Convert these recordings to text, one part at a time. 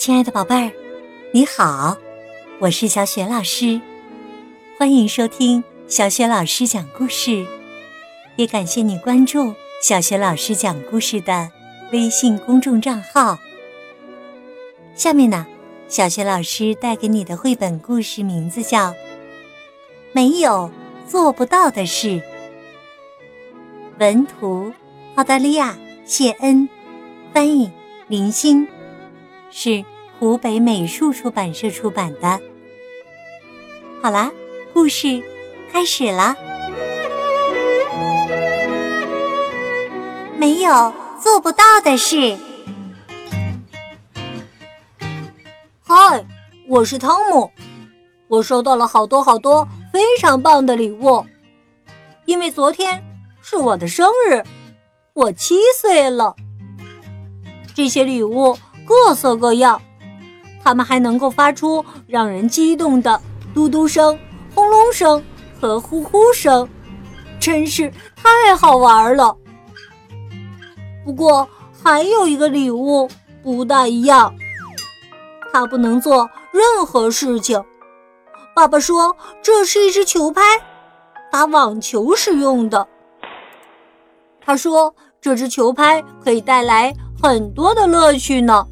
亲爱的宝贝儿，你好，我是小雪老师，欢迎收听小雪老师讲故事，也感谢你关注小雪老师讲故事的微信公众账号。下面呢，小雪老师带给你的绘本故事名字叫《没有做不到的事》，文图澳大利亚谢恩，翻译林欣。是湖北美术出版社出版的。好啦，故事开始啦！没有做不到的事。嗨，我是汤姆，我收到了好多好多非常棒的礼物，因为昨天是我的生日，我七岁了。这些礼物。各色各样，它们还能够发出让人激动的嘟嘟声、轰隆声和呼呼声，真是太好玩了。不过还有一个礼物不大一样，它不能做任何事情。爸爸说这是一只球拍，打网球使用的。他说这只球拍可以带来很多的乐趣呢。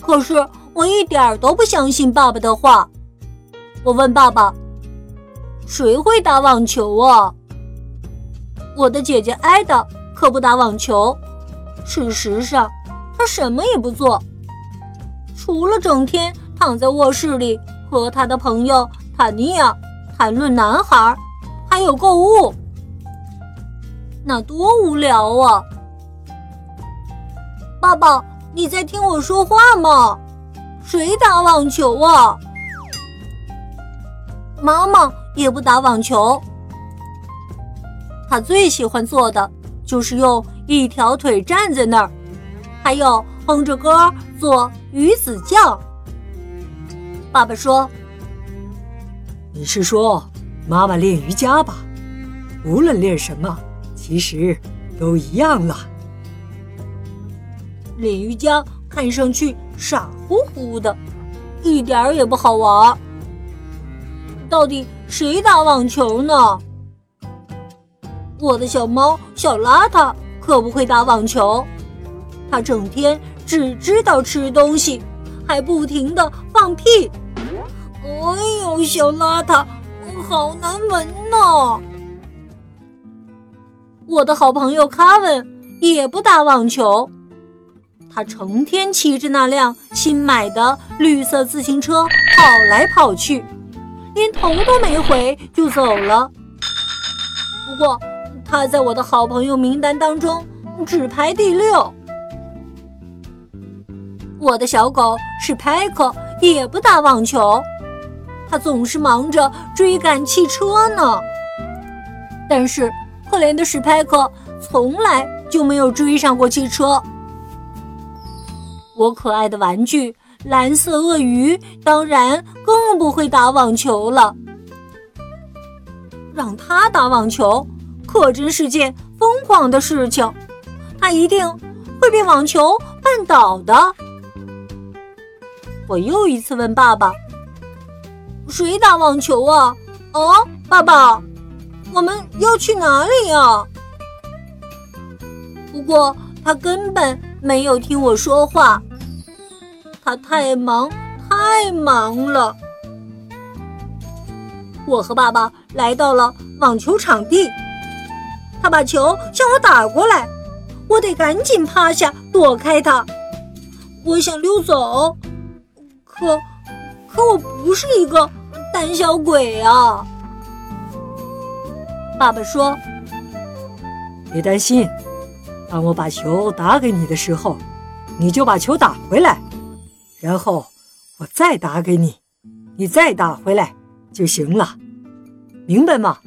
可是我一点都不相信爸爸的话。我问爸爸：“谁会打网球啊？”我的姐姐艾达可不打网球。事实上，她什么也不做，除了整天躺在卧室里和她的朋友塔尼亚谈论男孩，还有购物。那多无聊啊！爸爸。你在听我说话吗？谁打网球啊？妈妈也不打网球，她最喜欢做的就是用一条腿站在那儿，还有哼着歌做鱼子酱。爸爸说：“你是说妈妈练瑜伽吧？无论练什么，其实都一样了。”练瑜伽看上去傻乎乎的，一点儿也不好玩。到底谁打网球呢？我的小猫小邋遢可不会打网球，它整天只知道吃东西，还不停的放屁。哎呦，小邋遢，好难闻呢！我的好朋友卡文也不打网球。他成天骑着那辆新买的绿色自行车跑来跑去，连头都没回就走了。不过，他在我的好朋友名单当中只排第六。我的小狗史派克也不打网球，他总是忙着追赶汽车呢。但是，可怜的史派克从来就没有追上过汽车。我可爱的玩具蓝色鳄鱼当然更不会打网球了。让他打网球可真是件疯狂的事情，他一定会被网球绊倒的。我又一次问爸爸：“谁打网球啊？”“哦，爸爸，我们要去哪里呀？”不过他根本没有听我说话。他太忙，太忙了。我和爸爸来到了网球场地，他把球向我打过来，我得赶紧趴下躲开他。我想溜走，可可我不是一个胆小鬼啊。爸爸说：“别担心，当我把球打给你的时候，你就把球打回来。”然后我再打给你，你再打回来就行了，明白吗？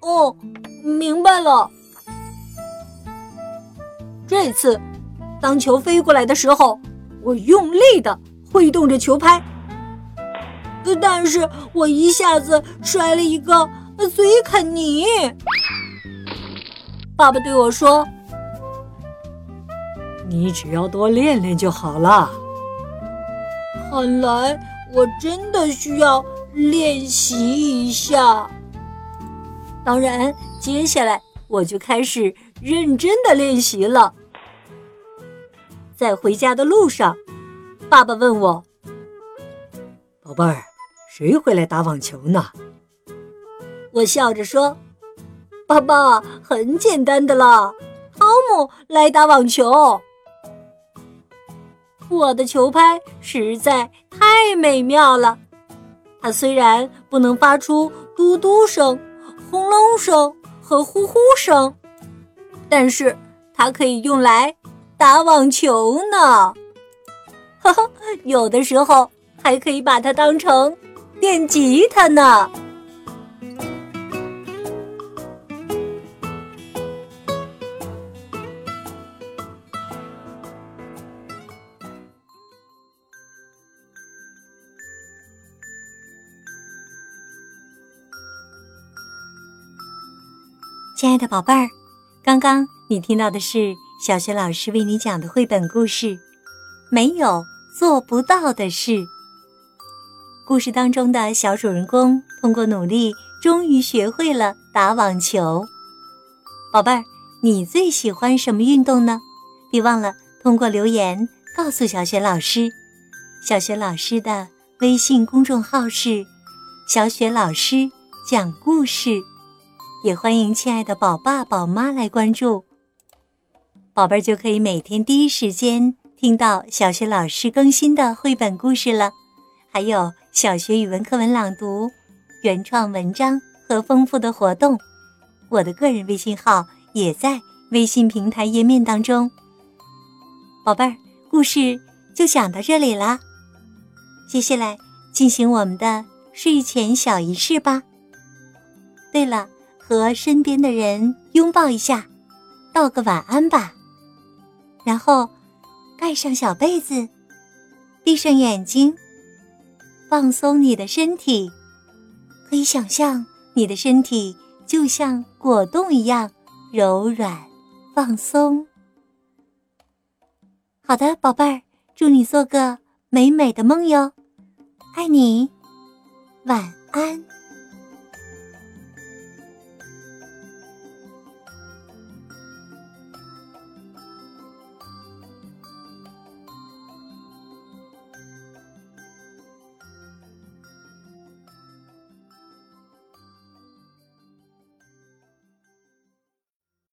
哦，明白了。这次，当球飞过来的时候，我用力的挥动着球拍，但是我一下子摔了一个嘴啃泥。爸爸对我说。你只要多练练就好了。看来我真的需要练习一下。当然，接下来我就开始认真的练习了。在回家的路上，爸爸问我：“宝贝儿，谁会来打网球呢？”我笑着说：“爸爸，很简单的啦，汤姆来打网球。我的球拍实在太美妙了，它虽然不能发出嘟嘟声。”轰隆声和呼呼声，但是它可以用来打网球呢。哈哈，有的时候还可以把它当成电吉他呢。亲爱的宝贝儿，刚刚你听到的是小学老师为你讲的绘本故事《没有做不到的事》。故事当中的小主人公通过努力，终于学会了打网球。宝贝儿，你最喜欢什么运动呢？别忘了通过留言告诉小雪老师。小雪老师的微信公众号是“小雪老师讲故事”。也欢迎亲爱的宝爸宝妈来关注，宝贝儿就可以每天第一时间听到小学老师更新的绘本故事了，还有小学语文课文朗读、原创文章和丰富的活动。我的个人微信号也在微信平台页面当中。宝贝儿，故事就讲到这里啦，接下来进行我们的睡前小仪式吧。对了。和身边的人拥抱一下，道个晚安吧。然后盖上小被子，闭上眼睛，放松你的身体。可以想象你的身体就像果冻一样柔软放松。好的，宝贝儿，祝你做个美美的梦哟，爱你，晚安。